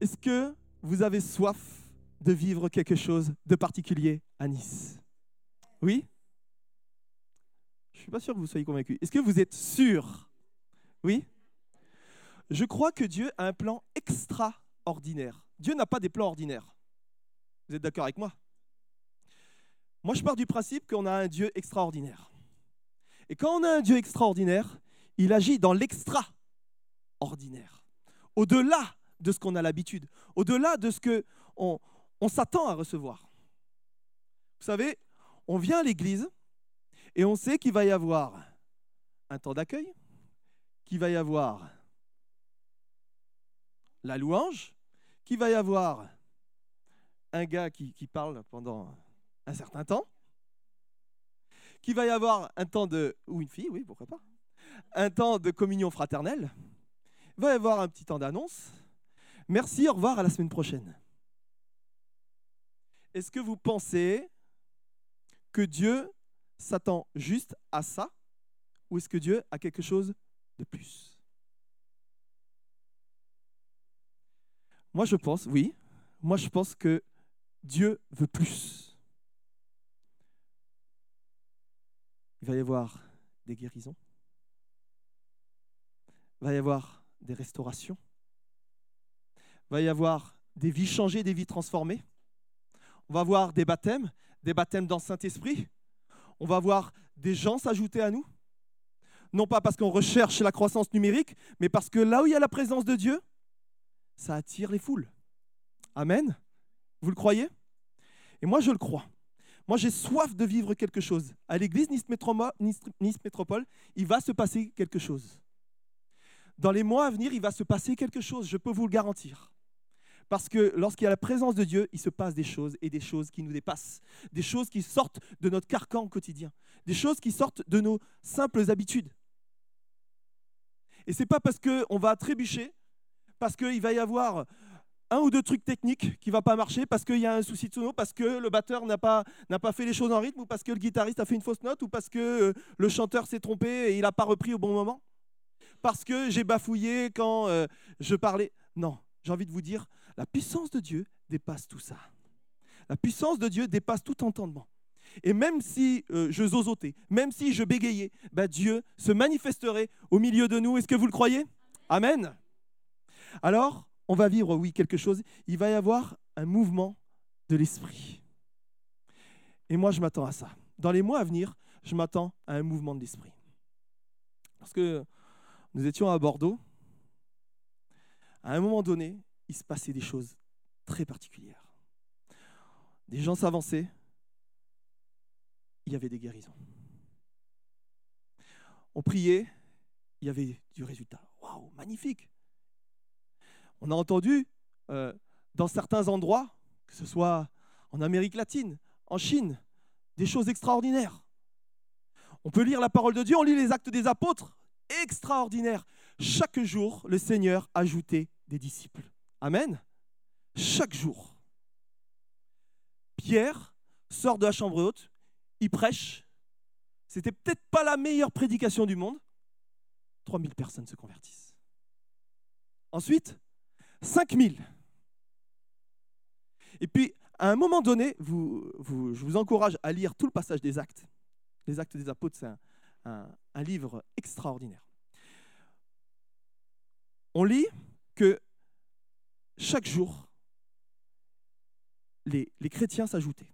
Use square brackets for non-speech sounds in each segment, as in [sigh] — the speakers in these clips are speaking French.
Est-ce que vous avez soif de vivre quelque chose de particulier à Nice? Oui? Je ne suis pas sûr que vous soyez convaincu. Est-ce que vous êtes sûr? Oui? Je crois que Dieu a un plan extraordinaire. Dieu n'a pas des plans ordinaires. Vous êtes d'accord avec moi? Moi, je pars du principe qu'on a un Dieu extraordinaire. Et quand on a un Dieu extraordinaire, il agit dans l'extraordinaire. Au-delà de ce qu'on a l'habitude, au-delà de ce que on, s'attend à recevoir. Vous savez, on vient à l'église et on sait qu'il va y avoir un temps d'accueil, qu'il va y avoir la louange, qu'il va y avoir un gars qui, qui, parle pendant un certain temps, qu'il va y avoir un temps de... ou une fille, oui, pourquoi pas, un temps de communion fraternelle, il va y avoir un petit temps d'annonce, Merci, au revoir, à la semaine prochaine. Est-ce que vous pensez que Dieu s'attend juste à ça ou est-ce que Dieu a quelque chose de plus? Moi, je pense, oui, moi, je pense que Dieu veut plus. Il va y avoir des guérisons. Il va y avoir des restaurations va y avoir des vies changées, des vies transformées. On va voir des baptêmes, des baptêmes dans Saint-Esprit. On va voir des gens s'ajouter à nous. Non pas parce qu'on recherche la croissance numérique, mais parce que là où il y a la présence de Dieu, ça attire les foules. Amen. Vous le croyez? Et moi, je le crois. Moi, j'ai soif de vivre quelque chose. À l'église nice Métropole, il va se passer quelque chose. Dans les mois à venir, il va se passer quelque chose, je peux vous le garantir. Parce que lorsqu'il y a la présence de Dieu, il se passe des choses et des choses qui nous dépassent. Des choses qui sortent de notre carcan quotidien. Des choses qui sortent de nos simples habitudes. Et c'est pas parce qu'on va trébucher, parce qu'il va y avoir un ou deux trucs techniques qui ne vont pas marcher, parce qu'il y a un souci de sono, parce que le batteur n'a pas, n'a pas fait les choses en rythme, ou parce que le guitariste a fait une fausse note, ou parce que euh, le chanteur s'est trompé et il n'a pas repris au bon moment. Parce que j'ai bafouillé quand euh, je parlais. Non, j'ai envie de vous dire, la puissance de Dieu dépasse tout ça. La puissance de Dieu dépasse tout entendement. Et même si euh, je zozotais, même si je bégayais, bah, Dieu se manifesterait au milieu de nous. Est-ce que vous le croyez? Amen. Alors, on va vivre, oui, quelque chose. Il va y avoir un mouvement de l'esprit. Et moi, je m'attends à ça. Dans les mois à venir, je m'attends à un mouvement de l'esprit. Parce que nous étions à Bordeaux. À un moment donné, il se passait des choses très particulières. Des gens s'avançaient, il y avait des guérisons. On priait, il y avait du résultat. Waouh, magnifique. On a entendu euh, dans certains endroits, que ce soit en Amérique latine, en Chine, des choses extraordinaires. On peut lire la parole de Dieu, on lit les actes des apôtres, extraordinaires. Chaque jour, le Seigneur ajoutait des disciples. Amen. Chaque jour. Pierre sort de la chambre haute, il prêche. C'était peut-être pas la meilleure prédication du monde. 3000 personnes se convertissent. Ensuite, 5000. Et puis, à un moment donné, je vous encourage à lire tout le passage des actes. Les actes des apôtres, c'est un livre extraordinaire. On lit que chaque jour, les, chrétiens s'ajoutaient.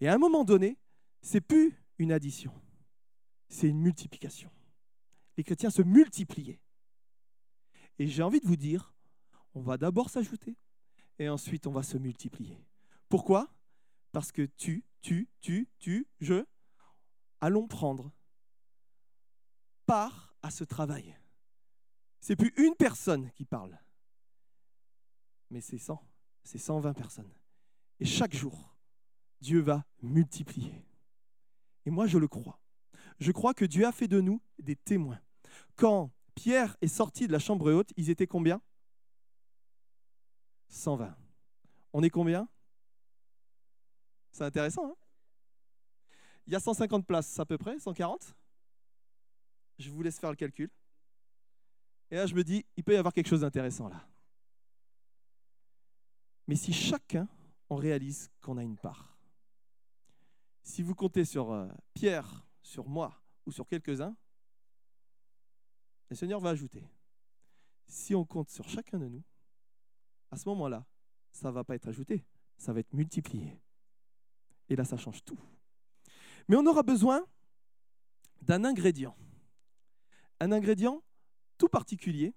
Et à un moment donné, c'est plus une addition, c'est une multiplication. Les chrétiens se multipliaient. Et j'ai envie de vous dire, on va d'abord s'ajouter et ensuite on va se multiplier. Pourquoi? Parce que tu, tu, tu, tu, je, allons prendre part à ce travail. C'est plus une personne qui parle, mais c'est 100, c'est 120 personnes. Et chaque jour, Dieu va multiplier. Et moi, je le crois. Je crois que Dieu a fait de nous des témoins. Quand Pierre est sorti de la chambre haute, ils étaient combien? 120. On est combien? C'est intéressant, hein? Il y a 150 places à peu près, 140 Je vous laisse faire le calcul. Et là, je me dis, il peut y avoir quelque chose d'intéressant là. Mais si chacun, on réalise qu'on a une part. Si vous comptez sur euh, Pierre, sur moi ou sur quelques-uns, le Seigneur va ajouter. Si on compte sur chacun de nous, à ce moment-là, ça ne va pas être ajouté, ça va être multiplié. Et là, ça change tout. Mais on aura besoin d'un ingrédient. Un ingrédient tout particulier,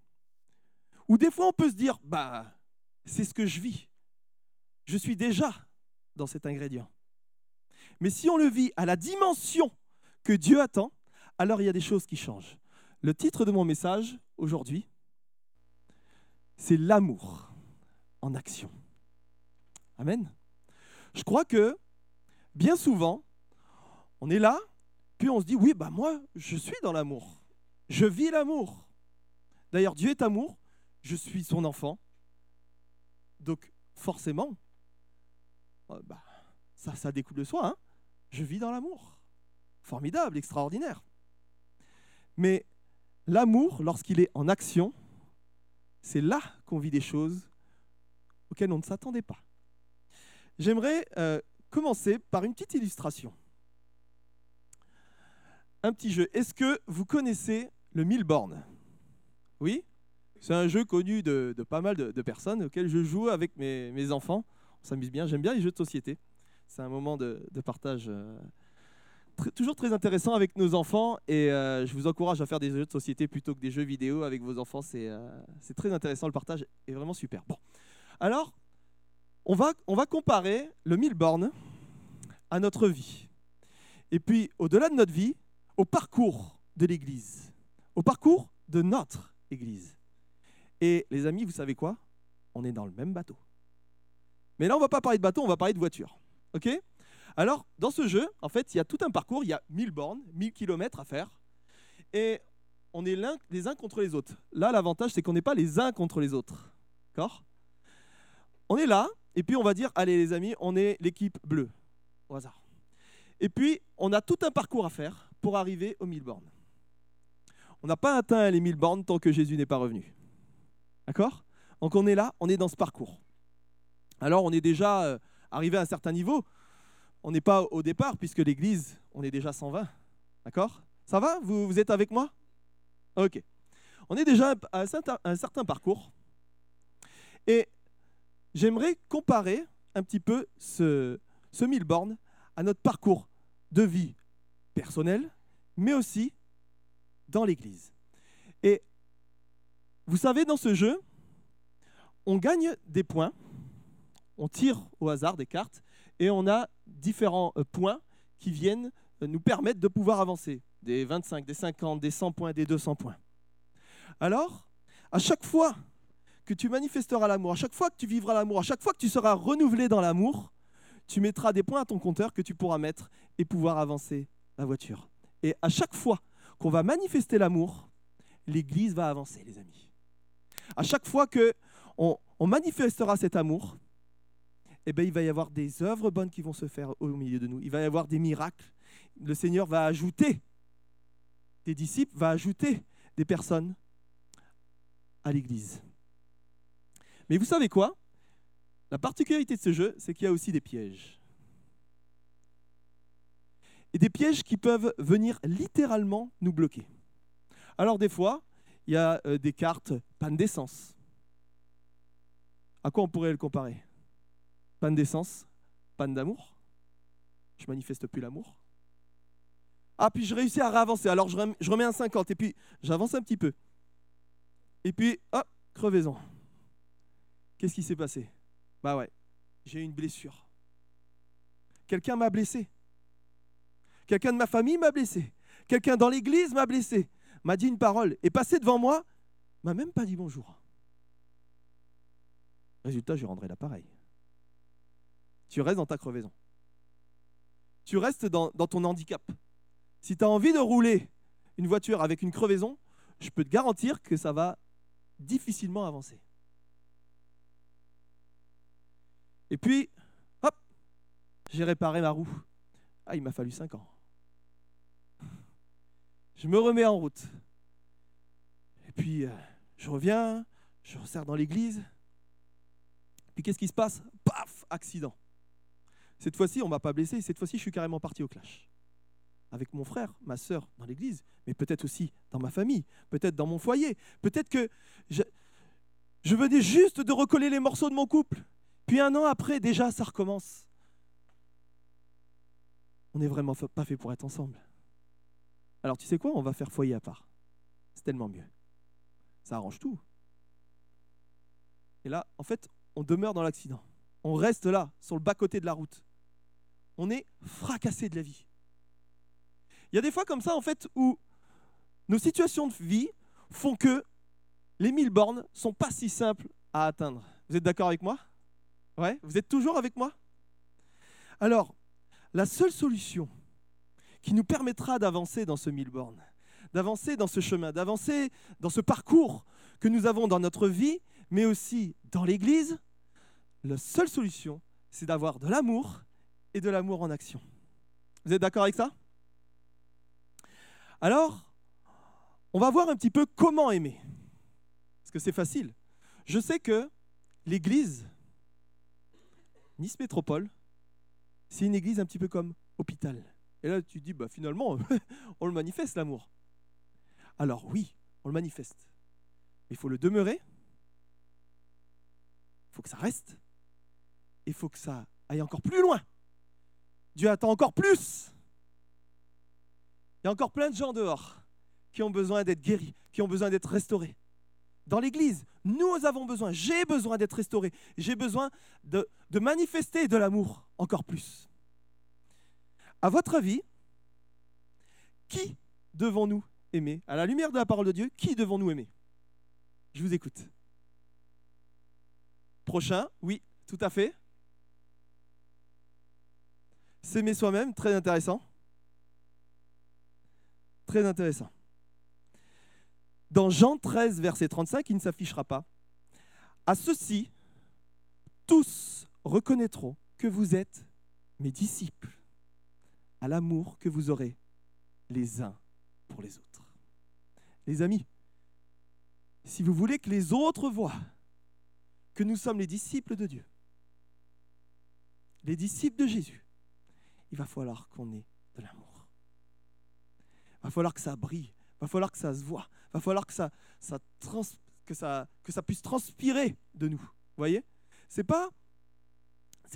où des fois on peut se dire, bah, c'est ce que je vis. Je suis déjà dans cet ingrédient. Mais si on le vit à la dimension que Dieu attend, alors il y a des choses qui changent. Le titre de mon message aujourd'hui, c'est l'amour en action. Amen. Je crois que bien souvent, on est là, puis on se dit, oui, bah moi, je suis dans l'amour. Je vis l'amour. D'ailleurs, Dieu est amour, je suis son enfant. Donc, forcément, bah, ça, ça découle de soi. Hein. je vis dans l'amour. Formidable, extraordinaire. Mais l'amour, lorsqu'il est en action, c'est là qu'on vit des choses auxquelles on ne s'attendait pas. J'aimerais euh, commencer par une petite illustration. Un petit jeu. Est-ce que vous connaissez le Milborn Oui? C'est un jeu connu de, pas mal de, personnes auquel je joue avec mes, enfants. On s'amuse bien. J'aime bien les jeux de société. C'est un moment de, partage euh, toujours très intéressant avec nos enfants et euh, je vous encourage à faire des jeux de société plutôt que des jeux vidéo avec vos enfants. C'est très intéressant. Le partage est vraiment super. Bon. Alors, on va, on va comparer le Milborn à notre vie. Et puis, au-delà de notre vie, au parcours de l'Église, au parcours de notre Église. Et les amis, vous savez quoi? On est dans le même bateau. Mais là, on va pas parler de bateau, on va parler de voiture. OK? Alors, dans ce jeu, en fait, il y a tout un parcours, il y a 1000 bornes, 1000 kilomètres à faire. Et on est les uns contre les autres. Là, l'avantage, c'est qu'on n'est pas les uns contre les autres. D'accord? On est là, et puis on va dire, allez les amis, on est l'équipe bleue, au hasard. Et puis, on a tout un parcours à faire pour arriver aux 1000 bornes. On n'a pas atteint les 1000 bornes tant que Jésus n'est pas revenu. D'accord? Donc on est là, on est dans ce parcours. Alors on est déjà euh, arrivé à un certain niveau. On n'est pas au départ, puisque l'Église, on est déjà 120. D'accord? Ça va? Vous, êtes avec moi? Ok. On est déjà à un certain, parcours. Et j'aimerais comparer un petit peu ce, ce 1000 bornes à notre parcours de vie personnel, mais aussi dans l'Église. Et vous savez, dans ce jeu, on gagne des points, on tire au hasard des cartes, et on a différents euh, points qui viennent euh, nous permettre de pouvoir avancer. Des 25, des 50, des 100 points, des 200 points. Alors, à chaque fois que tu manifesteras l'amour, à chaque fois que tu vivras l'amour, à chaque fois que tu seras renouvelé dans l'amour, tu mettras des points à ton compteur que tu pourras mettre et pouvoir avancer la voiture. Et à chaque fois qu'on va manifester l'amour, l'Église va avancer, les amis. À chaque fois que on, manifestera cet amour, eh bien, il va y avoir des œuvres bonnes qui vont se faire au milieu de nous. Il va y avoir des miracles. Le Seigneur va ajouter des disciples, va ajouter des personnes à l'Église. Mais vous savez quoi? La particularité de ce jeu, c'est qu'il y a aussi des pièges. Et des pièges qui peuvent venir littéralement nous bloquer. Alors des fois, il y a euh, des cartes panne d'essence. À quoi on pourrait le comparer? Panne d'essence, panne d'amour. Je manifeste plus l'amour. Ah, puis je réussis à réavancer. Alors je remets un 50 et puis j'avance un petit peu. Et puis, hop, crevaison. Qu'est-ce qui s'est passé? Bah ouais, j'ai eu une blessure. Quelqu'un m'a blessé. Quelqu'un de ma famille m'a blessé. Quelqu'un dans l'église m'a blessé. M'a dit une parole. Et passé devant moi, m'a même pas dit bonjour. Résultat, je rendrai l'appareil. Tu restes dans ta crevaison. Tu restes dans, ton handicap. Si tu as envie de rouler une voiture avec une crevaison, je peux te garantir que ça va difficilement avancer. Et puis, hop, j'ai réparé ma roue. Ah, il m'a fallu 5 ans. Je me remets en route. Et puis, euh, je reviens, je resserre dans l'église. Puis qu'est-ce qui se passe? Paf Accident. Cette fois-ci, on ne m'a pas blessé, cette fois-ci, je suis carrément parti au clash. Avec mon frère, ma sœur dans l'église, mais peut-être aussi dans ma famille, peut-être dans mon foyer. Peut-être que je, je venais juste de recoller les morceaux de mon couple. Puis un an après, déjà, ça recommence. On n'est vraiment pas fait pour être ensemble. Alors tu sais quoi? On va faire foyer à part. C'est tellement mieux. Ça arrange tout. Et là, en fait, on demeure dans l'accident. On reste là, sur le bas-côté de la route. On est fracassé de la vie. Il y a des fois comme ça, en fait, où nos situations de vie font que les mille bornes sont pas si simples à atteindre. Vous êtes d'accord avec moi? Ouais? Vous êtes toujours avec moi? Alors, la seule solution qui nous permettra d'avancer dans ce mille bornes, d'avancer dans ce chemin, d'avancer dans ce parcours que nous avons dans notre vie, mais aussi dans l'Église, la seule solution, c'est d'avoir de l'amour et de l'amour en action. Vous êtes d'accord avec ça? Alors, on va voir un petit peu comment aimer. Parce que c'est facile. Je sais que l'Église, Nice Métropole, c'est une église un petit peu comme hôpital. Et là, tu dis, bah, finalement, [laughs] on le manifeste, l'amour. Alors oui, on le manifeste. Mais il faut le demeurer. Il faut que ça reste. Il faut que ça aille encore plus loin. Dieu attend encore plus. Il y a encore plein de gens dehors qui ont besoin d'être guéris, qui ont besoin d'être restaurés. Dans l'Église, nous avons besoin, j'ai besoin d'être restauré, j'ai besoin de, de manifester de l'amour encore plus. À votre avis, qui devons-nous aimer? À la lumière de la parole de Dieu, qui devons-nous aimer? Je vous écoute. Prochain, oui, tout à fait. S'aimer soi-même, très intéressant. Très intéressant. Dans Jean 13, verset 35, il ne s'affichera pas. À ceux-ci, tous reconnaîtront que vous êtes mes disciples, à l'amour que vous aurez les uns pour les autres. Les amis, si vous voulez que les autres voient que nous sommes les disciples de Dieu, les disciples de Jésus, il va falloir qu'on ait de l'amour. Il va falloir que ça brille, il va falloir que ça se voit, il va falloir que ça, que ça, puisse transpirer de nous. Vous voyez? C'est pas,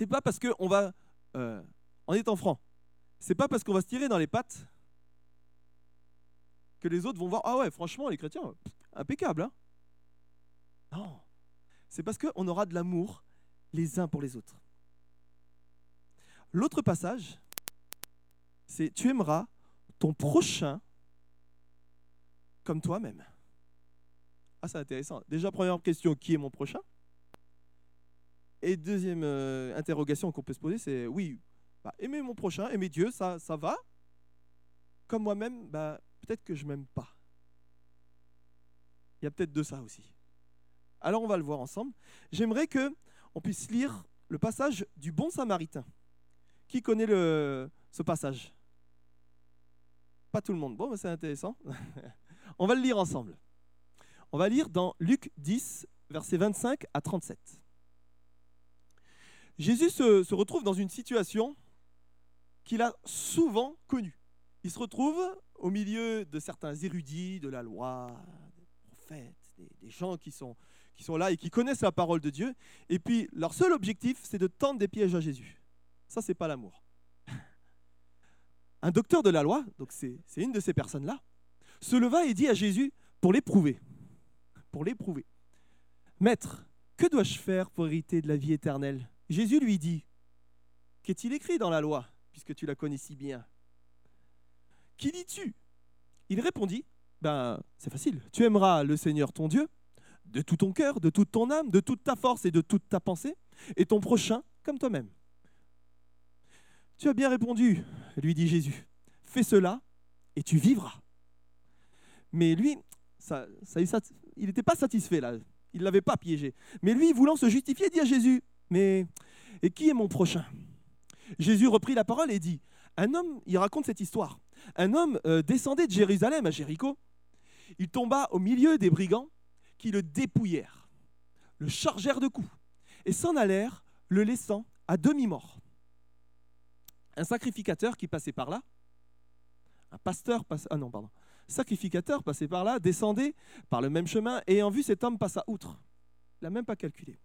pas parce qu'on va, euh, en étant franc, c'est pas parce qu'on va se tirer dans les pattes que les autres vont voir ah ouais franchement les chrétiens impeccable hein non c'est parce qu'on aura de l'amour les uns pour les autres l'autre passage c'est tu aimeras ton prochain comme toi-même ah, c'est intéressant. Déjà, première question, qui est mon prochain? Et deuxième euh, interrogation qu'on peut se poser, c'est oui, bah, aimer mon prochain, aimer Dieu, ça, va? Comme moi-même, bah, peut-être que je m'aime pas. Il y a peut-être de ça aussi. Alors, on va le voir ensemble. J'aimerais que on puisse lire le passage du bon samaritain. Qui connaît ce passage? Pas tout le monde. Bon, c'est intéressant. [laughs] on va le lire ensemble. On va lire dans Luc 10, versets 25 à 37. Jésus se, retrouve dans une situation qu'il a souvent connue. Il se retrouve au milieu de certains érudits de la loi, des prophètes, des, gens qui sont, qui sont là et qui connaissent la parole de Dieu. Et puis leur seul objectif, c'est de tendre des pièges à Jésus. Ça, c'est pas l'amour. Un docteur de la loi, donc c'est une de ces personnes-là, se leva et dit à Jésus pour l'éprouver pour l'éprouver. Maître, que dois-je faire pour hériter de la vie éternelle? Jésus lui dit, Qu'est-il écrit dans la loi, puisque tu la connais si bien? Qui dis-tu? Il répondit, Ben, c'est facile, tu aimeras le Seigneur ton Dieu de tout ton cœur, de toute ton âme, de toute ta force et de toute ta pensée, et ton prochain comme toi-même. Tu as bien répondu, lui dit Jésus. Fais cela et tu vivras. Mais lui, il n'était pas satisfait là. Il ne l'avait pas piégé. Mais lui, voulant se justifier, dit à Jésus, mais et qui est mon prochain? Jésus reprit la parole et dit, un homme, il raconte cette histoire, un homme euh, descendait de Jérusalem à Jéricho, il tomba au milieu des brigands qui le dépouillèrent, le chargèrent de coups et s'en allèrent, le laissant à demi-mort. Un sacrificateur qui passait par là, un pasteur passait, ah non, pardon, sacrificateur passait par là, descendait par le même chemin, ayant vu cet homme passa outre. Il n'a même pas calculé.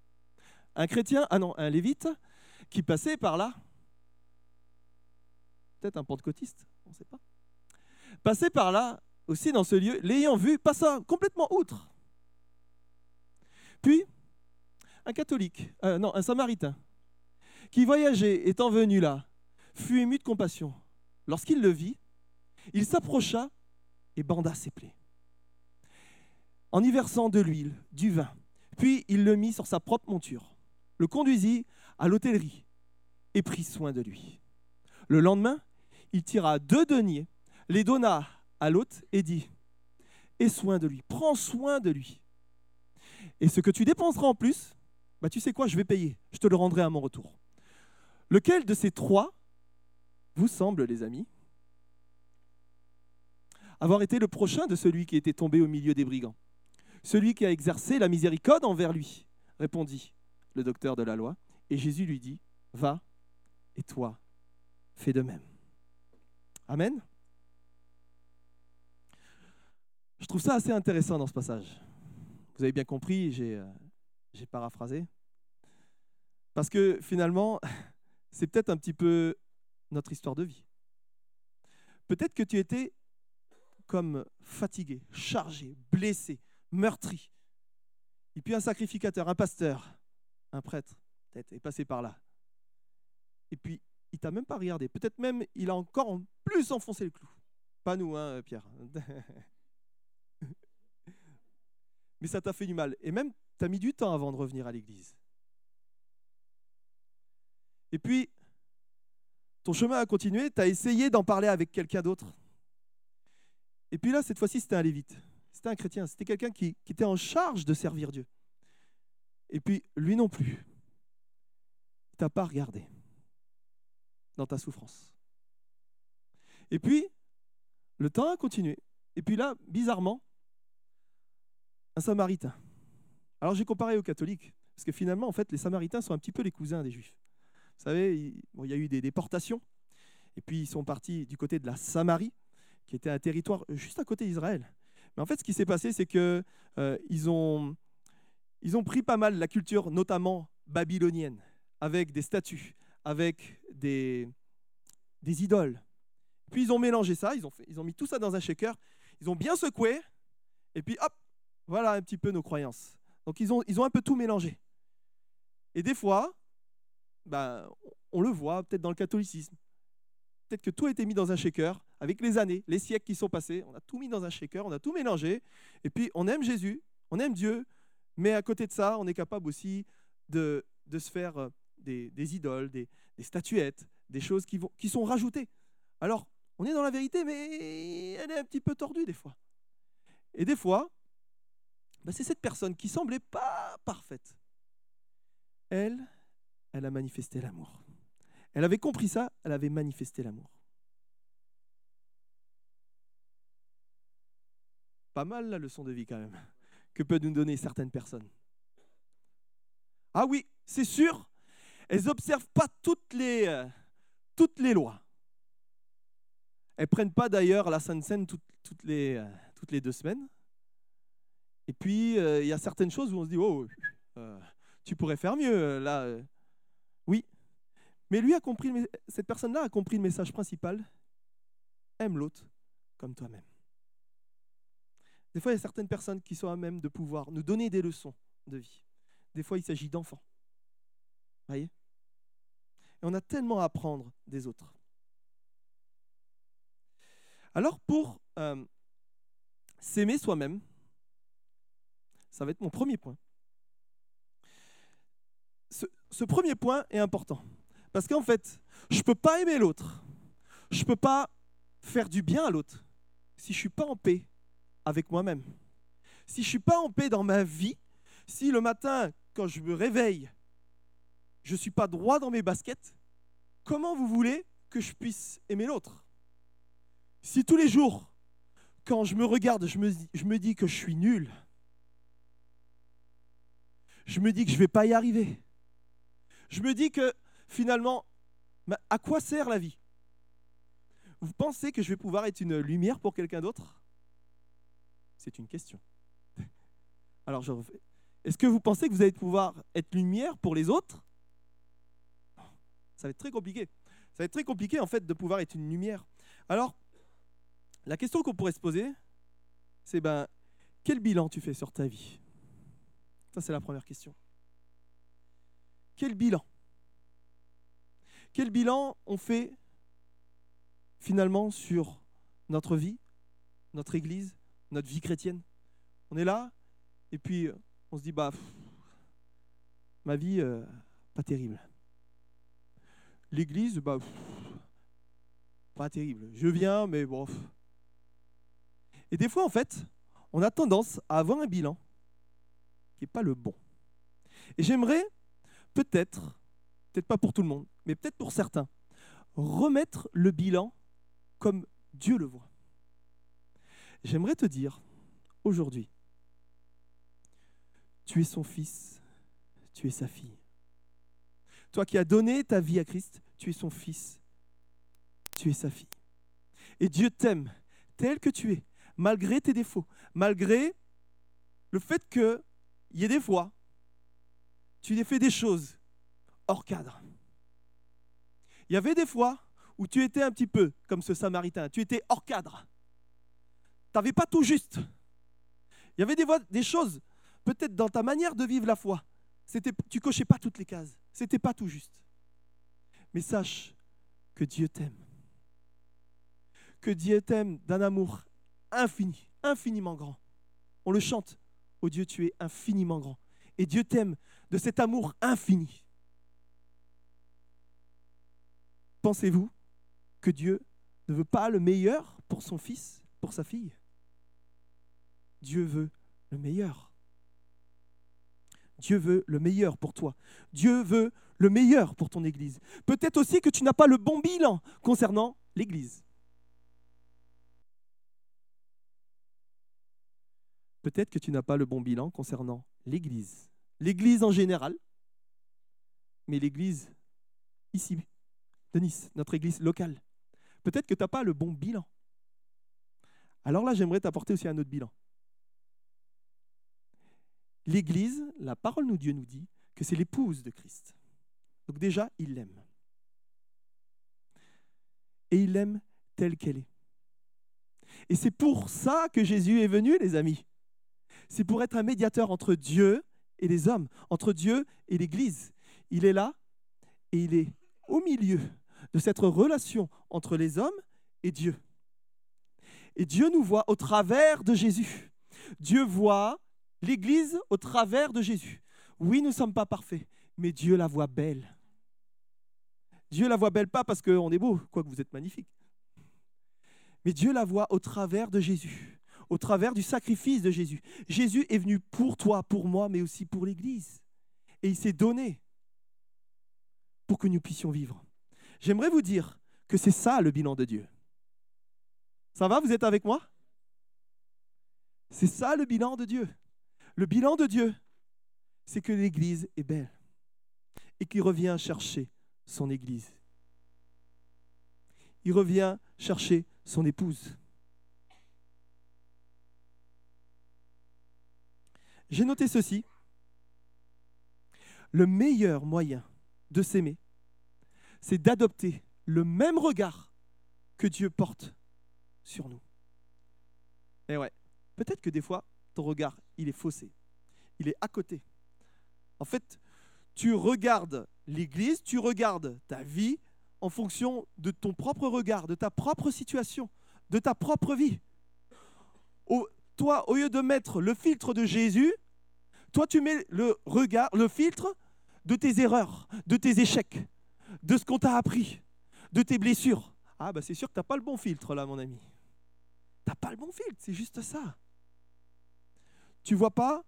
Un chrétien, ah non, un lévite, qui passait par là, peut-être un pentecôtiste, on ne sait pas, passait par là aussi dans ce lieu, l'ayant vu, passa complètement outre. Puis, un catholique, euh, non, un samaritain, qui voyageait, étant venu là, fut ému de compassion. Lorsqu'il le vit, il s'approcha et banda ses plaies. En y versant de l'huile, du vin, puis il le mit sur sa propre monture, le conduisit à l'hôtellerie et prit soin de lui. Le lendemain, il tira deux deniers, les donna à l'hôte et dit Aie soin de lui, prends soin de lui. Et ce que tu dépenseras en plus, bah tu sais quoi, je vais payer, je te le rendrai à mon retour. Lequel de ces trois vous semble, les amis, avoir été le prochain de celui qui était tombé au milieu des brigands Celui qui a exercé la miséricorde envers lui, répondit le docteur de la loi. Et Jésus lui dit, va, et toi, fais de même. Amen. Je trouve ça assez intéressant dans ce passage. Vous avez bien compris, j'ai euh, paraphrasé. Parce que finalement, [laughs] c'est peut-être un petit peu notre histoire de vie. Peut-être que tu étais comme fatigué, chargé, blessé, meurtri. Et puis un sacrificateur, un pasteur, un prêtre, peut-être, est passé par là. Et puis, il t'a même pas regardé. Peut-être même, il a encore plus enfoncé le clou. Pas nous, hein, Pierre. [laughs] Mais ça t'a fait du mal. Et même, tu as mis du temps avant de revenir à l'église. Et puis, ton chemin a continué, tu as essayé d'en parler avec quelqu'un d'autre. Et puis là, cette fois-ci, c'était un lévite. C'était un chrétien. C'était quelqu'un qui, était en charge de servir Dieu. Et puis, lui non plus. Il t'a pas regardé dans ta souffrance. Et puis, le temps a continué. Et puis là, bizarrement, un samaritain. Alors j'ai comparé aux catholiques, parce que finalement, en fait, les samaritains sont un petit peu les cousins des juifs. Vous savez, il, y a eu des déportations, et puis ils sont partis du côté de la Samarie, qui était un territoire juste à côté d'Israël. Mais en fait, ce qui s'est passé, c'est qu'ils euh, ont, ils ont pris pas mal la culture, notamment babylonienne, avec des statues, avec des, des idoles. Puis ils ont mélangé ça, ils ont, ils ont mis tout ça dans un shaker, ils ont bien secoué, et puis hop, voilà un petit peu nos croyances. Donc ils ont, ils ont un peu tout mélangé. Et des fois, ben, on le voit peut-être dans le catholicisme. Peut-être que tout a été mis dans un shaker avec les années, les siècles qui sont passés. On a tout mis dans un shaker, on a tout mélangé. Et puis on aime Jésus, on aime Dieu, mais à côté de ça, on est capable aussi de, de se faire euh, des, des idoles, des, statuettes, des choses qui, vont, qui sont rajoutées. Alors, on est dans la vérité, mais elle est un petit peu tordue des fois. Et des fois, ben, c'est cette personne qui semblait pas parfaite. Elle, elle a manifesté l'amour. Elle avait compris ça, elle avait manifesté l'amour. Pas mal la leçon de vie quand même, que peuvent nous donner certaines personnes. Ah oui, c'est sûr, elles n'observent pas toutes les, euh, toutes les lois. Elles ne prennent pas d'ailleurs la Sainte Seine toutes, euh, les deux semaines. Et puis, euh, il y a certaines choses où on se dit, oh, tu pourrais faire mieux. Là, mais lui a compris, cette personne-là a compris le message principal aime l'autre comme toi-même. Des fois, il y a certaines personnes qui sont à même de pouvoir nous donner des leçons de vie. Des fois, il s'agit d'enfants. Voyez? Et on a tellement à apprendre des autres. Alors, pour euh, s'aimer soi-même, ça va être mon premier point ce, premier point est important. Parce qu'en fait, je ne peux pas aimer l'autre. Je ne peux pas faire du bien à l'autre si je ne suis pas en paix avec moi-même. Si je ne suis pas en paix dans ma vie, si le matin, quand je me réveille, je ne suis pas droit dans mes baskets, comment vous voulez que je puisse aimer l'autre? Si tous les jours, quand je me regarde, je me, dis que je suis nul, je me dis que je ne vais pas y arriver, Je me dis que finalement, à quoi sert la vie? Vous pensez que je vais pouvoir être une lumière pour quelqu'un d'autre? C'est une question. [laughs] Alors je refais. Est-ce que vous pensez que vous allez pouvoir être lumière pour les autres? Ça va être très compliqué. Ça va être très compliqué en fait de pouvoir être une lumière. Alors, la question qu'on pourrait se poser, c'est ben, quel bilan tu fais sur ta vie? Ça, c'est la première question. Quel bilan? Quel bilan on fait finalement sur notre vie, notre Église, notre vie chrétienne? On est là, et puis on se dit, bah, ma vie, euh, pas terrible. L'Église, bah, pas terrible. Je viens, mais bon. Et des fois, en fait, on a tendance à avoir un bilan qui n'est pas le bon. Et j'aimerais peut-être, peut-être pas pour tout le monde, mais peut-être pour certains, remettre le bilan comme Dieu le voit. J'aimerais te dire aujourd'hui, tu es son fils, tu es sa fille. Toi qui as donné ta vie à Christ, tu es son fils, tu es sa fille. Et Dieu t'aime tel que tu es, malgré tes défauts, malgré le fait qu'il y ait des fois, tu as fait des choses hors cadre. Il y avait des fois où tu étais un petit peu comme ce Samaritain, tu étais hors cadre. Tu n'avais pas tout juste. Il y avait des, des choses, peut-être dans ta manière de vivre la foi, c'était, tu cochais pas toutes les cases, c'était pas tout juste. Mais sache que Dieu t'aime. Que Dieu t'aime d'un amour infini, infiniment grand. On le chante. Oh Dieu, tu es infiniment grand. Et Dieu t'aime de cet amour infini. Pensez-vous que Dieu ne veut pas le meilleur pour son fils, pour sa fille? Dieu veut le meilleur. Dieu veut le meilleur pour toi. Dieu veut le meilleur pour ton Église. Peut-être aussi que tu n'as pas le bon bilan concernant l'Église. Peut-être que tu n'as pas le bon bilan concernant l'Église. L'Église en général, mais l'Église ici, de Nice, notre Église locale. Peut-être que tu n'as pas le bon bilan. Alors là, j'aimerais t'apporter aussi un autre bilan. L'Église, la parole de Dieu nous dit que c'est l'épouse de Christ. Donc déjà, il l'aime. Et il l'aime telle qu'elle est. Et c'est pour ça que Jésus est venu, les amis. C'est pour être un médiateur entre Dieu et les hommes, entre Dieu et l'Église. Il est là et il est au milieu de cette relation entre les hommes et Dieu. Et Dieu nous voit au travers de Jésus. Dieu voit l'Église au travers de Jésus. Oui, nous ne sommes pas parfaits, mais Dieu la voit belle. Dieu la voit belle pas parce qu'on est beau, quoique vous êtes magnifique. Mais Dieu la voit au travers de Jésus, au travers du sacrifice de Jésus. Jésus est venu pour toi, pour moi, mais aussi pour l'Église. Et il s'est donné pour que nous puissions vivre. J'aimerais vous dire que c'est ça le bilan de Dieu. Ça va, vous êtes avec moi? C'est ça le bilan de Dieu. Le bilan de Dieu, c'est que l'Église est belle et qu'il revient chercher son Église. Il revient chercher son épouse. J'ai noté ceci. Le meilleur moyen de s'aimer, c'est d'adopter le même regard que Dieu porte sur nous. Et ouais, peut-être que des fois, ton regard, il est faussé. Il est à côté. En fait, tu regardes l'Église, tu regardes ta vie en fonction de ton propre regard, de ta propre situation, de ta propre vie. toi, au lieu de mettre le filtre de Jésus, toi, tu mets le regard, le filtre de tes erreurs, de tes échecs, de ce qu'on t'a appris, de tes blessures. Ah, bah c'est sûr que tu pas le bon filtre là, mon ami. Tu n'as pas le bon filtre, c'est juste ça tu vois pas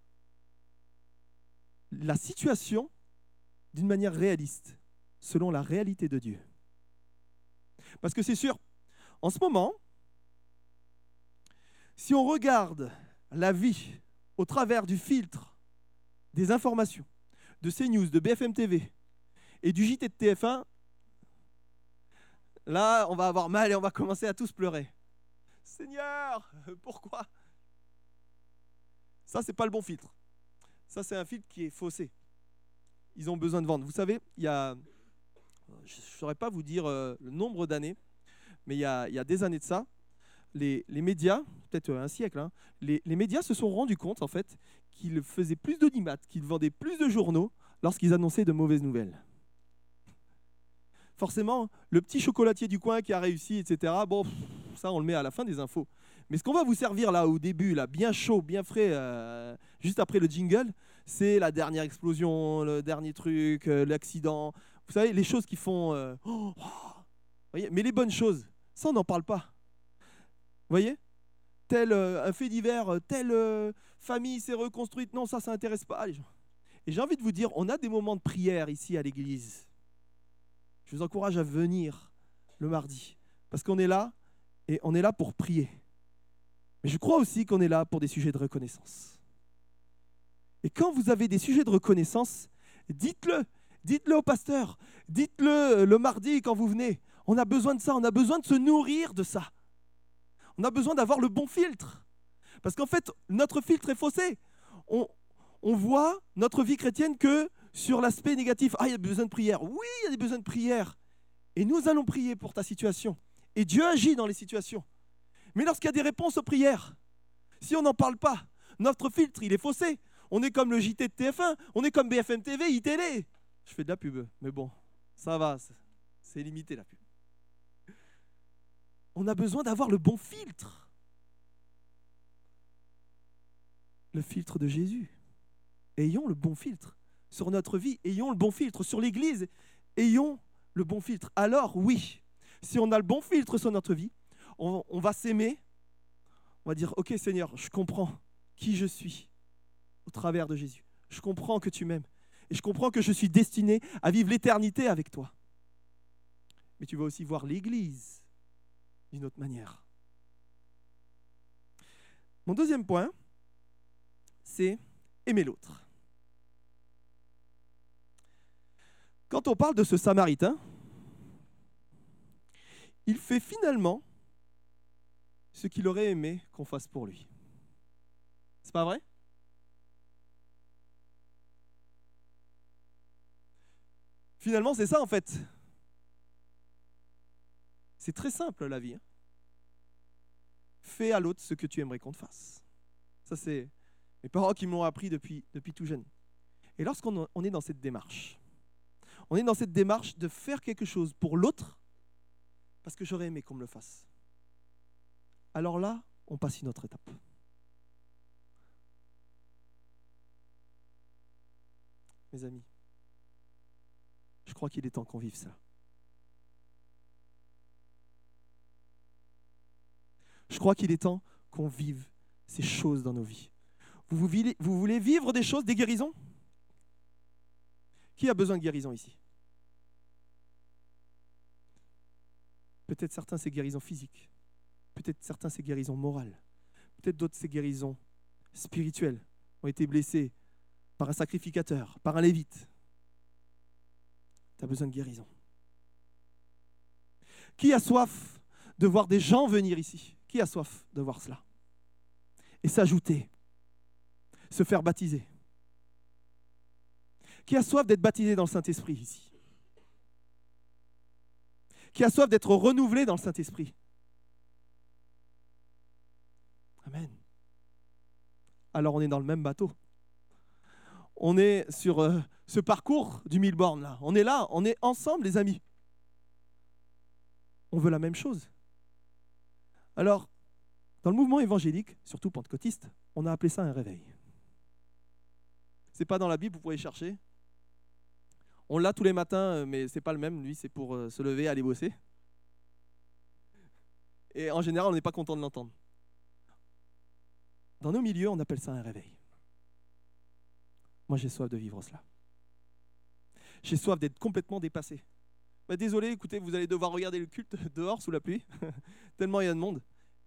la situation d'une manière réaliste, selon la réalité de Dieu. Parce que c'est sûr, en ce moment, si on regarde la vie au travers du filtre des informations de CNews, de BFM TV, et du JT de TF1, là, on va avoir mal et on va commencer à tous pleurer. Seigneur, [laughs] pourquoi? Ça, c'est pas le bon filtre. Ça, c'est un filtre qui est faussé. Ils ont besoin de vendre. Vous savez, il y a, je ne saurais pas vous dire euh, le nombre d'années, mais il y, a, des années de ça, les, médias, peut-être un siècle, hein, les, les, médias se sont rendus compte en fait qu'ils faisaient plus d'audimat, qu'ils vendaient plus de journaux lorsqu'ils annonçaient de mauvaises nouvelles. Forcément, le petit chocolatier du coin qui a réussi, etc., bon, ça on le met à la fin des infos. Mais ce qu'on va vous servir là au début, là, bien chaud, bien frais, euh, juste après le jingle, c'est la dernière explosion, le dernier truc, euh, l'accident. Vous savez, les choses qui font... Euh, oh, oh, voyez Mais les bonnes choses, ça on n'en parle pas. Vous voyez? Tel un fait divers, telle famille s'est reconstruite, non, ça, ça n'intéresse pas les gens. Et j'ai envie de vous dire, on a des moments de prière ici à l'église. Je vous encourage à venir le mardi, parce qu'on est là, et on est là pour prier. Mais je crois aussi qu'on est là pour des sujets de reconnaissance. Et quand vous avez des sujets de reconnaissance, dites-le, dites-le au pasteur, dites-le le mardi quand vous venez. On a besoin de ça, on a besoin de se nourrir de ça. On a besoin d'avoir le bon filtre. Parce qu'en fait, notre filtre est faussé. On, voit notre vie chrétienne que sur l'aspect négatif. Ah, il y a besoin de prière. Oui, il y a des besoins de prière. Et nous allons prier pour ta situation. Et Dieu agit dans les situations. Mais lorsqu'il y a des réponses aux prières, si on n'en parle pas, notre filtre, il est faussé. On est comme le JT de TF1, on est comme BFM TV, iTélé. Je fais de la pub, mais bon, ça va, c'est limité la pub. On a besoin d'avoir le bon filtre. Le filtre de Jésus. Ayons le bon filtre sur notre vie, ayons le bon filtre sur l'Église, ayons le bon filtre. Alors oui, si on a le bon filtre sur notre vie, on, va s'aimer, on va dire, ok Seigneur, je comprends qui je suis au travers de Jésus. Je comprends que tu m'aimes. Et je comprends que je suis destiné à vivre l'éternité avec toi. Mais tu vas aussi voir l'Église d'une autre manière. Mon deuxième point, c'est aimer l'autre. Quand on parle de ce Samaritain, il fait finalement ce qu'il aurait aimé qu'on fasse pour lui. C'est pas vrai? Finalement, c'est ça en fait. C'est très simple la vie. Hein. Fais à l'autre ce que tu aimerais qu'on te fasse. Ça, c'est mes parents qui m'ont appris depuis, depuis tout jeune. Et lorsqu'on est dans cette démarche, on est dans cette démarche de faire quelque chose pour l'autre parce que j'aurais aimé qu'on me le fasse alors là, on passe une autre étape. Mes amis, je crois qu'il est temps qu'on vive ça. Je crois qu'il est temps qu'on vive ces choses dans nos vies. Vous, voulez vivre des choses, des guérisons? Qui a besoin de guérison ici? Peut-être certains, c'est guérison physique. Peut-être certains, c'est guérison morale. Peut-être d'autres, c'est guérison spirituelle. Ont été blessés par un sacrificateur, par un lévite. Tu as besoin de guérison. Qui a soif de voir des gens venir ici? Qui a soif de voir cela? Et s'ajouter, se faire baptiser. Qui a soif d'être baptisé dans le Saint-Esprit ici Qui a soif d'être renouvelé dans le Saint-Esprit Amen. Alors on est dans le même bateau. On est sur euh, ce parcours du mille bornes là. On est là, on est ensemble les amis. On veut la même chose. Alors, dans le mouvement évangélique, surtout pentecôtiste, on a appelé ça un réveil. C'est pas dans la Bible, vous pourrez chercher. On l'a tous les matins, euh, mais c'est pas le même. Lui, c'est pour euh, se lever, aller bosser. Et en général, on n'est pas content de l'entendre. Dans nos milieux, on appelle ça un réveil. Moi, j'ai soif de vivre cela. J'ai soif d'être complètement dépassé. Bah, désolé, écoutez, vous allez devoir regarder le culte [laughs] dehors sous la pluie, [laughs] tellement il y a de monde.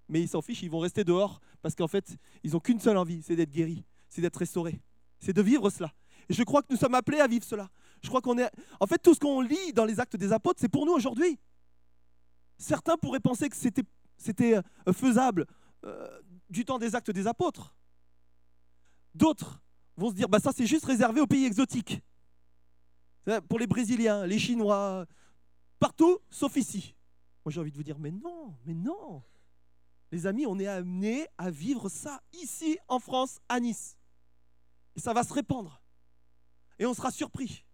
Mais ils s'en fichent, ils vont rester dehors parce qu'en fait, ils n'ont qu'une seule envie, c'est d'être guéris, c'est d'être restaurés, c'est de vivre cela. Et je crois que nous sommes appelés à vivre cela. Je crois qu'on est. En fait, tout ce qu'on lit dans les actes des apôtres, c'est pour nous aujourd'hui. Certains pourraient penser que c'était, euh, faisable euh, du temps des actes des apôtres. D'autres vont se dire, bah ça c'est juste réservé aux pays exotiques. Pour les Brésiliens, les Chinois, partout, sauf ici. Moi j'ai envie de vous dire, mais non, mais non. Les amis, on est amenés à vivre ça ici en France, à Nice. Et ça va se répandre. Et on sera surpris.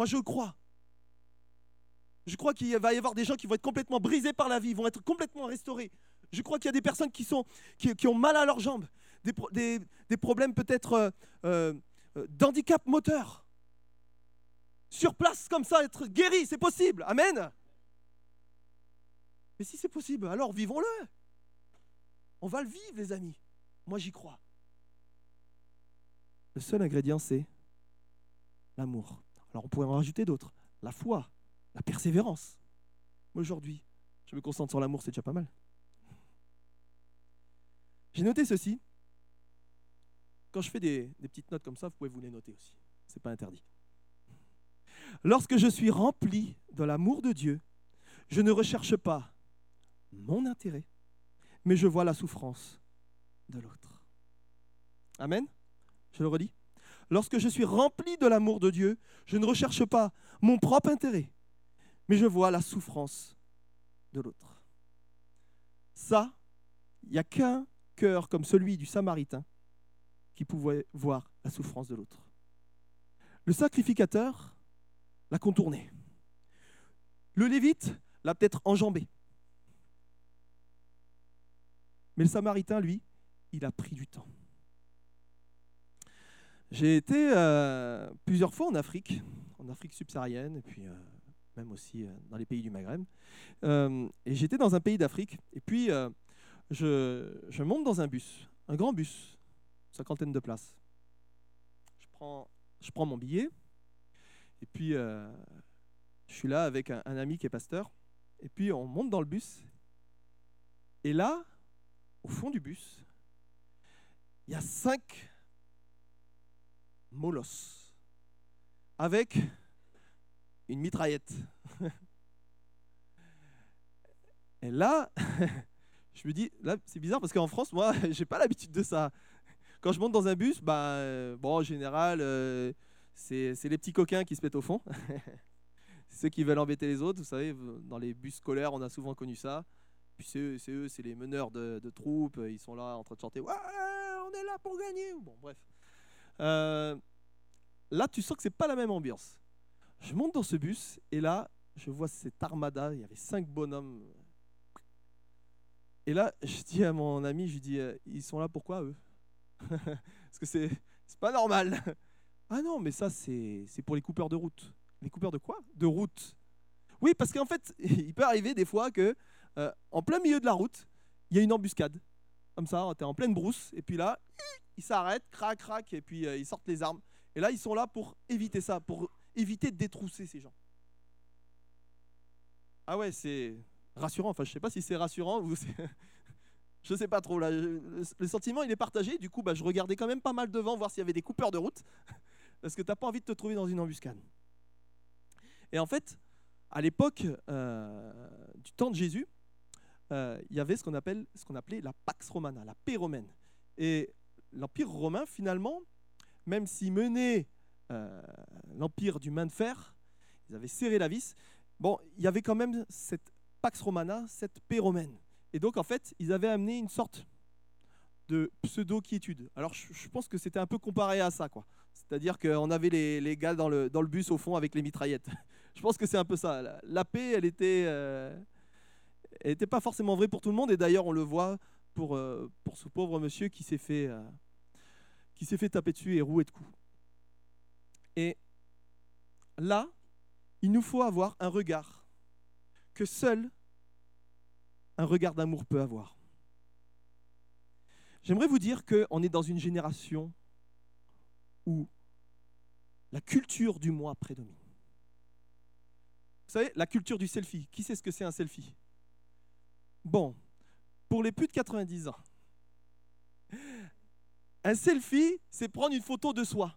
Moi je crois. Je crois qu'il va y avoir des gens qui vont être complètement brisés par la vie, vont être complètement restaurés. Je crois qu'il y a des personnes qui, sont, qui, ont mal à leurs jambes, des, des, problèmes peut-être euh, euh, d'handicap moteur. Sur place, comme ça, être guéri, c'est possible. Amen. Mais si c'est possible, alors vivons-le. On va le vivre, les amis. Moi, j'y crois. Le seul ingrédient, c'est l'amour. Alors, on pourrait en rajouter d'autres. La foi, la persévérance. Aujourd'hui, je me concentre sur l'amour, c'est déjà pas mal. J'ai noté ceci. Quand je fais des, petites notes comme ça, vous pouvez vous les noter aussi. Ce n'est pas interdit. Lorsque je suis rempli de l'amour de Dieu, je ne recherche pas mon intérêt, mais je vois la souffrance de l'autre. Amen. Je le redis. Lorsque je suis rempli de l'amour de Dieu, je ne recherche pas mon propre intérêt, mais je vois la souffrance de l'autre. Ça, il n'y a qu'un cœur comme celui du Samaritain qui pouvait voir la souffrance de l'autre. Le sacrificateur l'a contourné. Le lévite l'a peut-être enjambé. Mais le Samaritain, lui, il a pris du temps. J'ai été euh, plusieurs fois en Afrique, en Afrique subsaharienne, et puis euh, même aussi euh, dans les pays du Maghreb. Et j'étais dans un pays d'Afrique, et puis je, monte dans un bus, un grand bus, cinquantaine de places. Je prends mon billet, et puis je suis là avec un, ami qui est pasteur, et puis on monte dans le bus, et là, au fond du bus, il y a cinq molosses avec une mitraillette. [laughs] Et là, [laughs] je me dis, là, c'est bizarre parce qu'en France, moi, [laughs] j'ai pas l'habitude de ça. Quand je monte dans un bus, bah, euh, bon, en général, euh, c'est les petits coquins qui se mettent au fond. ceux qui veulent embêter les autres. Vous savez, dans les bus scolaires, on a souvent connu ça. Puis c'est eux, c'est les meneurs de, troupes. Ils sont là en train de chanter Ouais, on est là pour gagner. Bon, bref. Euh, là, tu sens que c'est pas la même ambiance. Je monte dans ce bus et là, je vois cette armada, il y avait cinq bonhommes. Et là, je dis à mon ami, je dis, euh, ils sont là pourquoi eux? [laughs] Parce que c'est, pas normal. [laughs] ah non, mais ça, c'est, c'est pour les coupeurs de route. Les coupeurs de quoi? De route. Oui, parce qu'en fait, [laughs] il peut arriver des fois que, euh, en plein milieu de la route, il y a une embuscade. Comme ça, tu es en pleine brousse, et puis là, ils s'arrêtent, crac, crac, et puis euh, ils sortent les armes. Et là, ils sont là pour éviter ça, pour éviter de détrousser ces gens. Ah ouais, c'est rassurant. Enfin, je sais pas si c'est rassurant ou [laughs] je sais pas trop là. Le sentiment, il est partagé. Du coup, bah, je regardais quand même pas mal devant, voir s'il y avait des coupeurs de route, [laughs] parce que t'as pas envie de te trouver dans une embuscade. Et en fait, à l'époque euh, du temps de Jésus, euh, il y avait ce qu'on appelle, ce qu'on appelait la Pax Romana, la paix romaine. Et l'Empire romain, finalement, même s'il menait euh, l'empire du main de fer, ils avaient serré la vis. Bon, il y avait quand même cette Pax Romana, cette paix romaine. Et donc, en fait, ils avaient amené une sorte de pseudo-quiétude. Alors, je, pense que c'était un peu comparé à ça, quoi. C'est-à-dire qu'on avait les, les, gars dans le, dans le bus au fond avec les mitraillettes. [laughs] je pense que c'est un peu ça. La, paix, elle était, euh, elle était pas forcément vraie pour tout le monde. Et d'ailleurs, on le voit pour, euh, pour ce pauvre monsieur qui s'est fait, qui s'est fait taper dessus et rouer de coups. Et là, il nous faut avoir un regard que seul un regard d'amour peut avoir. J'aimerais vous dire qu'on est dans une génération où la culture du moi prédomine. Vous savez, la culture du selfie. Qui sait ce que c'est un selfie? Bon, pour les plus de 90 ans, un selfie, c'est prendre une photo de soi.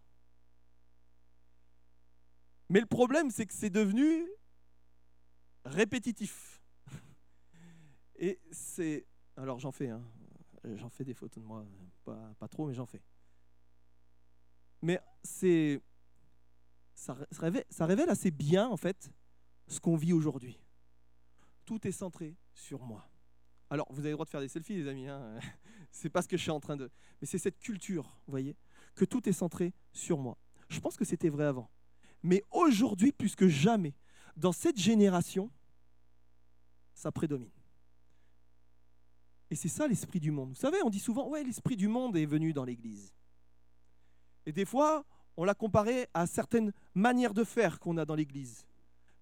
Mais le problème, c'est que c'est devenu répétitif. Et c'est... Alors j'en fais, hein. j'en fais des photos de moi, pas, trop, mais j'en fais. Mais c'est... Ça révèle assez bien, en fait, ce qu'on vit aujourd'hui. Tout est centré sur moi. Alors, vous avez le droit de faire des selfies, les amis. Hein [laughs] c'est pas ce que je suis en train de. Mais c'est cette culture, vous voyez, que tout est centré sur moi. Je pense que c'était vrai avant. Mais aujourd'hui, plus que jamais, dans cette génération, ça prédomine. Et c'est ça l'esprit du monde. Vous savez, on dit souvent, ouais, l'esprit du monde est venu dans l'Église. Et des fois, on l'a comparé à certaines manières de faire qu'on a dans l'Église.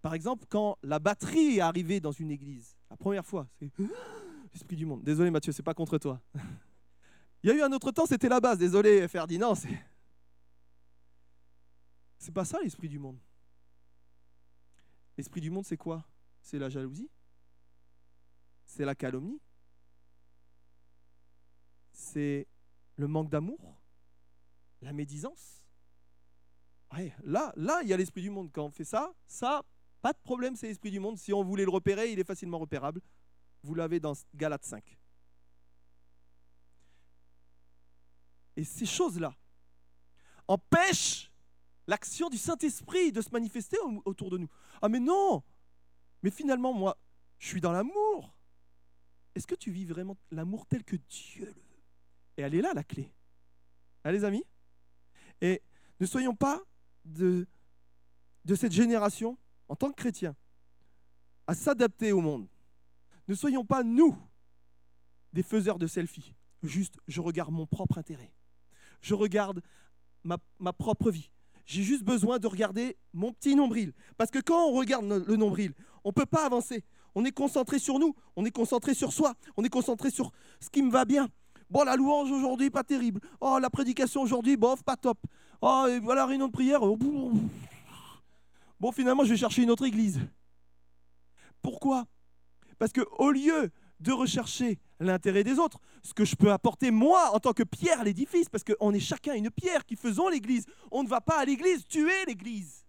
Par exemple, quand la batterie est arrivée dans une église, la première fois, c'est l'esprit du monde. Désolé Mathieu, c'est pas contre toi. [laughs] Il y a eu un autre temps, c'était la base. Désolé Ferdinand, c'est c'est pas ça l'esprit du monde. L'esprit du monde, c'est quoi? C'est la jalousie? C'est la calomnie? C'est le manque d'amour? La médisance? Là, là, il y a l'esprit du monde. Quand on fait ça, ça, pas de problème, c'est l'esprit du monde. Si on voulait le repérer, il est facilement repérable. Vous l'avez dans Galates 5. Et ces choses-là empêchent l'action du Saint-Esprit de se manifester autour de nous. Ah mais non Mais finalement, moi, je suis dans l'amour. Est-ce que tu vis vraiment l'amour tel que Dieu le veut? Et elle est là, la clé. Hein, les amis? Et ne soyons pas de, de cette génération, en tant que chrétiens, à s'adapter au monde. Ne soyons pas, nous, des faiseurs de selfies. Juste, je regarde mon propre intérêt. Je regarde ma, propre vie. J'ai juste besoin de regarder mon petit nombril. Parce que quand on regarde le nombril, on ne peut pas avancer. On est concentré sur nous, on est concentré sur soi, on est concentré sur ce qui me va bien. Bon, la louange aujourd'hui, pas terrible. Oh, la prédication aujourd'hui, bof, pas top. Oh, et voilà, réunion de prière. Oh, bon, finalement, je vais chercher une autre église. Pourquoi Parce que au lieu de rechercher l'intérêt des autres, ce que je peux apporter moi en tant que pierre à l'édifice, parce qu'on est chacun une pierre qui faisons l'église. On ne va pas à l'église tuer l'église.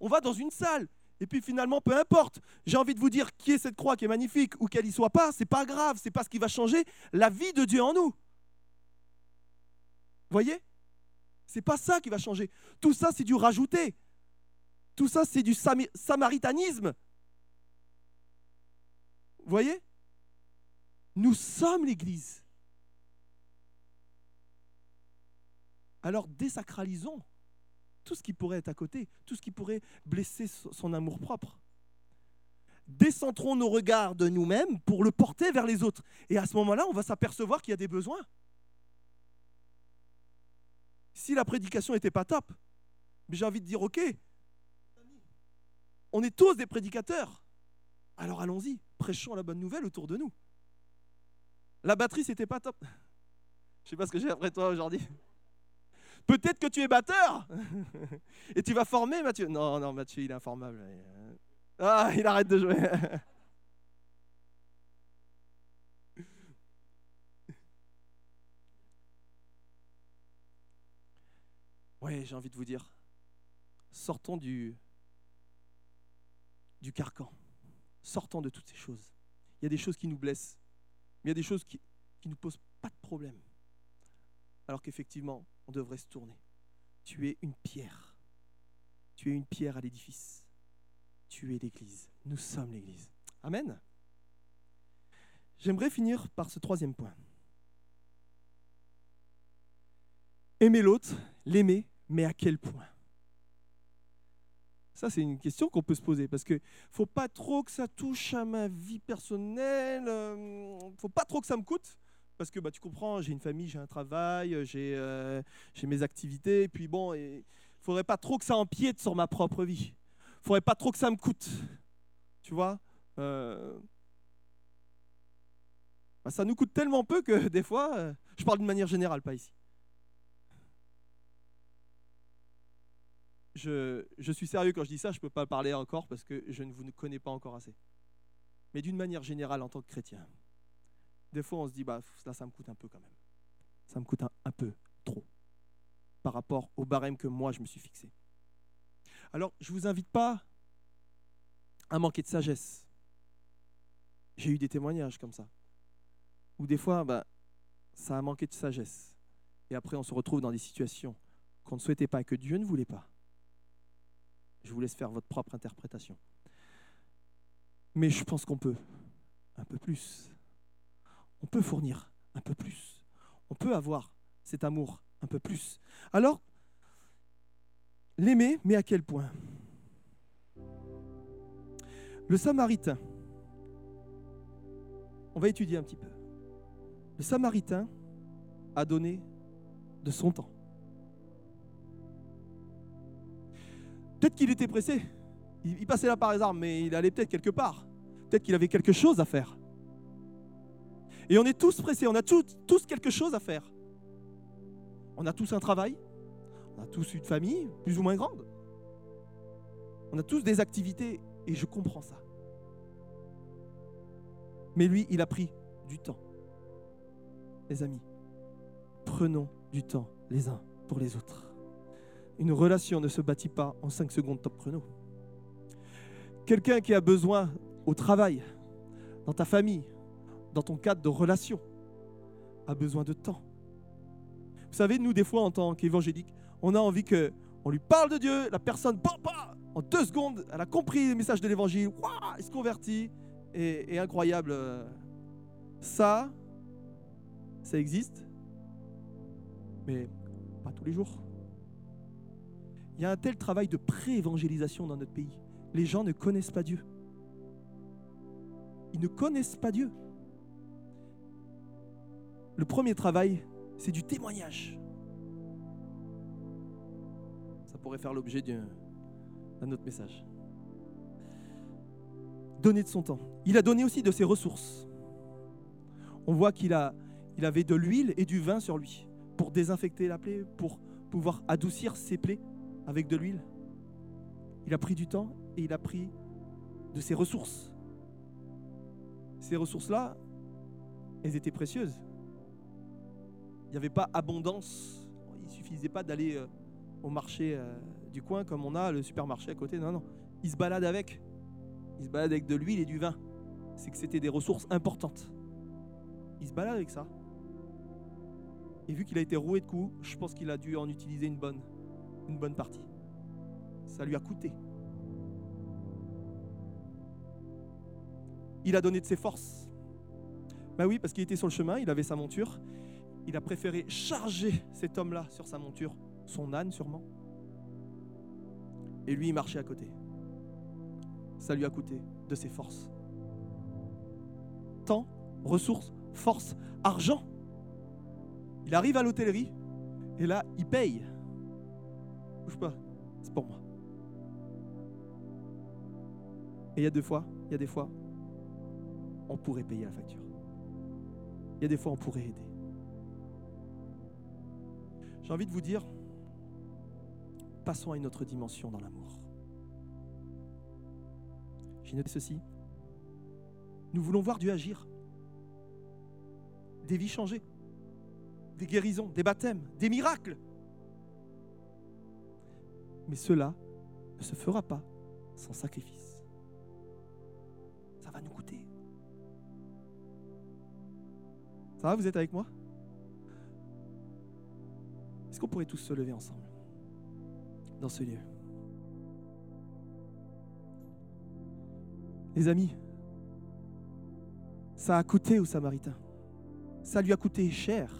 On va dans une salle. Et puis finalement, peu importe, j'ai envie de vous dire qui est cette croix qui est magnifique ou qu'elle y soit pas, c'est pas grave, c'est pas ce qui va changer la vie de Dieu en nous. Voyez? C'est pas ça qui va changer. Tout ça, c'est du rajouter. Tout ça, c'est du samaritanisme. Vous voyez? Nous sommes l'Église. Alors désacralisons tout ce qui pourrait être à côté, tout ce qui pourrait blesser son amour-propre. Décentrons nos regards de nous-mêmes pour le porter vers les autres. Et à ce moment-là, on va s'apercevoir qu'il y a des besoins. Si la prédication n'était pas top, j'ai envie de dire, ok, on est tous des prédicateurs. Alors allons-y, prêchons la bonne nouvelle autour de nous. La batterie, c'était pas top. Je sais pas ce que j'ai après toi aujourd'hui. Peut-être que tu es batteur [laughs] et tu vas former Mathieu. Non, non, Mathieu, il est informable. Ah, il arrête de jouer. [laughs] Oui, j'ai envie de vous dire, sortons du, du carcan. Sortons de toutes ces choses. Il y a des choses qui nous blessent. Mais il y a des choses qui ne nous posent pas de problème. Alors qu'effectivement, on devrait se tourner. Tu es une pierre. Tu es une pierre à l'édifice. Tu es l'Église. Nous sommes l'Église. Amen. J'aimerais finir par ce troisième point. Aimer l'autre, l'aimer, mais à quel point? Ça, c'est une question qu'on peut se poser parce que faut pas trop que ça touche à ma vie personnelle. Euh, faut pas trop que ça me coûte parce que bah, tu comprends, j'ai une famille, j'ai un travail, j'ai euh, mes activités. Et puis bon, il faudrait pas trop que ça empiète sur ma propre vie. faudrait pas trop que ça me coûte. Tu vois euh, bah, Ça nous coûte tellement peu que [laughs] des fois, je parle d'une manière générale, pas ici. Je, suis sérieux quand je dis ça, je ne peux pas parler encore parce que je ne vous connais pas encore assez. Mais d'une manière générale, en tant que chrétien, des fois on se dit, bah, là ça me coûte un peu quand même. Ça me coûte un, peu trop par rapport au barème que moi je me suis fixé. Alors, je ne vous invite pas à manquer de sagesse. J'ai eu des témoignages comme ça. Où des fois, bah, ça a manqué de sagesse. Et après, on se retrouve dans des situations qu'on ne souhaitait pas que Dieu ne voulait pas. Je vous laisse faire votre propre interprétation. Mais je pense qu'on peut un peu plus. On peut fournir un peu plus. On peut avoir cet amour un peu plus. Alors, l'aimer, mais à quel point? Le Samaritain, on va étudier un petit peu. Le Samaritain a donné de son temps. Peut-être qu'il était pressé. Il, passait là par hasard, mais il allait peut-être quelque part. Peut-être qu'il avait quelque chose à faire. Et on est tous pressés, on a tous, tous quelque chose à faire. On a tous un travail, on a tous une famille, plus ou moins grande. On a tous des activités, et je comprends ça. Mais lui, il a pris du temps. Les amis, prenons du temps les uns pour les autres. Une relation ne se bâtit pas en 5 secondes top chrono. Quelqu'un qui a besoin au travail, dans ta famille, dans ton cadre de relation, a besoin de temps. Vous savez, nous, des fois, en tant qu'évangélique, on a envie que on lui parle de Dieu, la personne, en deux secondes, elle a compris le message de l'évangile, elle se convertit, et, et incroyable. Ça, ça existe, mais pas tous les jours. Il y a un tel travail de pré-évangélisation dans notre pays. Les gens ne connaissent pas Dieu. Ils ne connaissent pas Dieu. Le premier travail, c'est du témoignage. Ça pourrait faire l'objet d'un autre message. Donner de son temps. Il a donné aussi de ses ressources. On voit qu'il avait de l'huile et du vin sur lui pour désinfecter la plaie, pour pouvoir adoucir ses plaies avec de l'huile. Il a pris du temps et il a pris de ses ressources. Ces ressources-là, elles étaient précieuses. Il n'y avait pas abondance. Il ne suffisait pas d'aller euh, au marché euh, du coin comme on a le supermarché à côté. Non, non. Il se balade avec. Il se balade avec de l'huile et du vin. C'est que c'était des ressources importantes. Il se balade avec ça. Et vu qu'il a été roué de coups, je pense qu'il a dû en utiliser une bonne, une bonne partie. Ça lui a coûté. Il a donné de ses forces. Ben oui, parce qu'il était sur le chemin, il avait sa monture. Il a préféré charger cet homme-là sur sa monture, son âne sûrement. Et lui, il marchait à côté. Ça lui a coûté de ses forces. Temps, ressources, force, argent. Il arrive à l'hôtellerie et là, il paye. Bouge pas, c'est pour moi. Et il y a deux fois, il y a des fois, on pourrait payer la facture. Il y a des fois, on pourrait aider. J'ai envie de vous dire, passons à une autre dimension dans l'amour. J'ai noté ceci. Nous voulons voir Dieu agir. Des vies changées des guérisons, des baptêmes, des miracles. Mais cela ne se fera pas sans sacrifice. Ça va nous coûter. Ça va, vous êtes avec moi? Est-ce qu'on pourrait tous se lever ensemble dans ce lieu? Les amis, ça a coûté aux Samaritains. Ça lui a coûté cher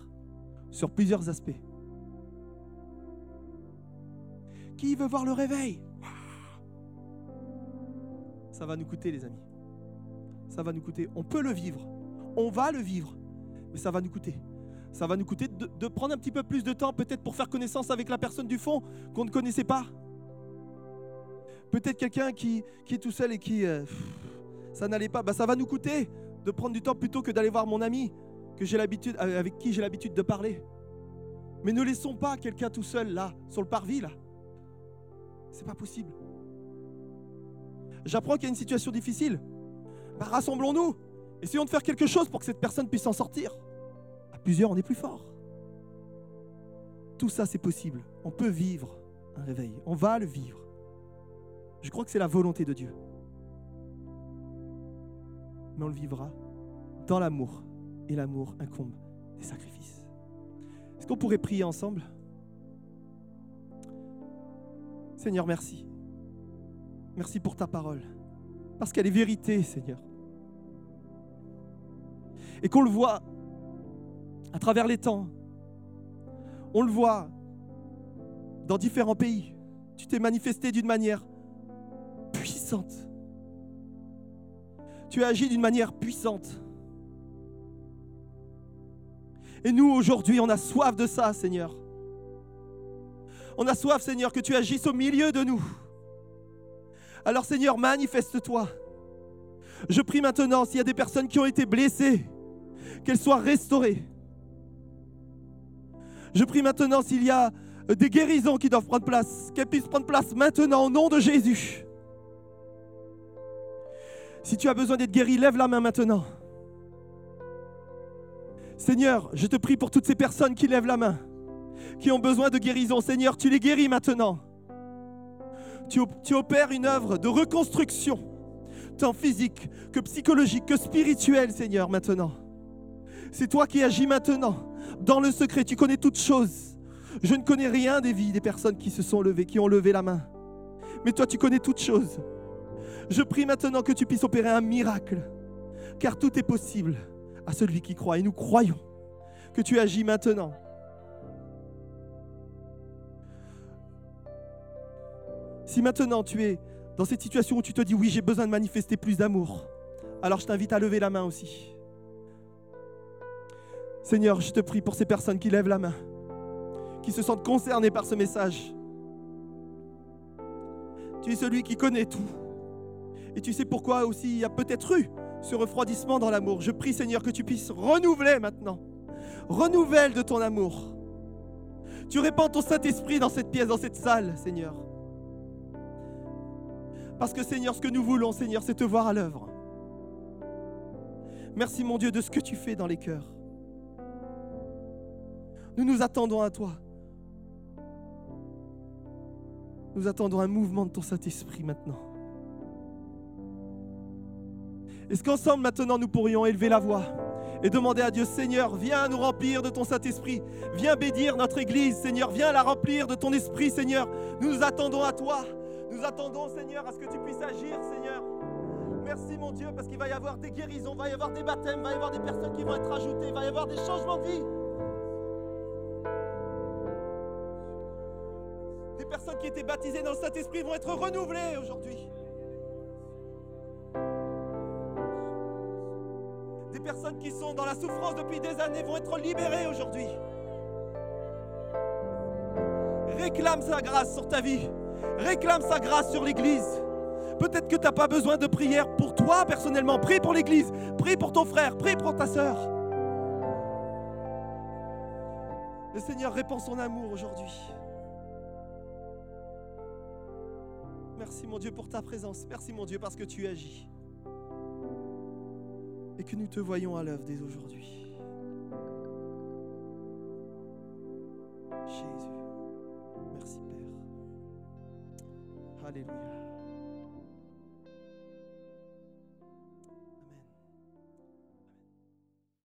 sur plusieurs aspects. Qui veut voir le réveil Ça va nous coûter, les amis. Ça va nous coûter. On peut le vivre. On va le vivre. Mais ça va nous coûter. Ça va nous coûter de, prendre un petit peu plus de temps, peut-être pour faire connaissance avec la personne du fond qu'on ne connaissait pas. Peut-être quelqu'un qui, qui, est tout seul et qui... Euh, ça n'allait pas. Bah, ça va nous coûter de prendre du temps plutôt que d'aller voir mon ami que euh, avec qui j'ai l'habitude de parler. Mais ne laissons pas quelqu'un tout seul là, sur le parvis là. C'est pas possible. J'apprends qu'il y a une situation difficile. Bah, rassemblons-nous. Essayons de faire quelque chose pour que cette personne puisse en sortir. À plusieurs, on est plus fort. Tout ça, c'est possible. On peut vivre un réveil. On va le vivre. Je crois que c'est la volonté de Dieu. Mais on le vivra dans l'amour. Et l'amour incombe des sacrifices. Est-ce qu'on pourrait prier ensemble? Seigneur, merci. Merci pour ta parole. Parce qu'elle est vérité, Seigneur. Et qu'on le voit à travers les temps. On le voit dans différents pays. Tu t'es manifesté d'une manière puissante. Tu as agi d'une manière puissante. Et nous, aujourd'hui, on a soif de ça, Seigneur. On a soif, Seigneur, que tu agisses au milieu de nous. Alors, Seigneur, manifeste-toi. Je prie maintenant, s'il y a des personnes qui ont été blessées, qu'elles soient restaurées. Je prie maintenant, s'il y a des guérisons qui doivent prendre place, qu'elles puissent prendre place maintenant au nom de Jésus. Si tu as besoin d'être guéri, lève la main maintenant. Seigneur, je te prie pour toutes ces personnes qui lèvent la main, qui ont besoin de guérison. Seigneur, tu les guéris maintenant. Tu, opères une œuvre de reconstruction, tant physique que psychologique, que spirituelle, Seigneur, maintenant. C'est toi qui agis maintenant, dans le secret. Tu connais toutes choses. Je ne connais rien des vies des personnes qui se sont levées, qui ont levé la main. Mais toi, tu connais toutes choses. Je prie maintenant que tu puisses opérer un miracle, car tout est possible à celui qui croit. Et nous croyons que tu agis maintenant. Si maintenant tu es dans cette situation où tu te dis oui, j'ai besoin de manifester plus d'amour, alors je t'invite à lever la main aussi. Seigneur, je te prie pour ces personnes qui lèvent la main, qui se sentent concernées par ce message. Tu es celui qui connaît tout. Et tu sais pourquoi aussi il y a peut-être eu ce refroidissement dans l'amour. Je prie Seigneur que tu puisses renouveler maintenant. Renouvelle de ton amour. Tu répands ton Saint-Esprit dans cette pièce, dans cette salle, Seigneur. Parce que Seigneur, ce que nous voulons, Seigneur, c'est te voir à l'œuvre. Merci mon Dieu de ce que tu fais dans les cœurs. Nous nous attendons à toi. Nous attendons un mouvement de ton Saint-Esprit maintenant. Est-ce qu'ensemble maintenant nous pourrions élever la voix et demander à Dieu, Seigneur, viens nous remplir de ton Saint-Esprit, viens bénir notre Église, Seigneur, viens la remplir de ton Esprit, Seigneur. Nous nous attendons à toi, nous attendons, Seigneur, à ce que tu puisses agir, Seigneur. Merci mon Dieu, parce qu'il va y avoir des guérisons, va y avoir des baptêmes, va y avoir des personnes qui vont être ajoutées, va y avoir des changements de vie. Des personnes qui étaient baptisées dans le Saint-Esprit vont être renouvelées aujourd'hui. Des personnes qui sont dans la souffrance depuis des années vont être libérées aujourd'hui. Réclame sa grâce sur ta vie. Réclame sa grâce sur l'Église. Peut-être que tu n'as pas besoin de prière pour toi personnellement. Prie pour l'Église. Prie pour ton frère. Prie pour ta sœur. Le Seigneur répand son amour aujourd'hui. Merci mon Dieu pour ta présence. Merci mon Dieu parce que tu agis et que nous te voyons à l'œuvre dès aujourd'hui. Jésus, merci Père. Hallelujah.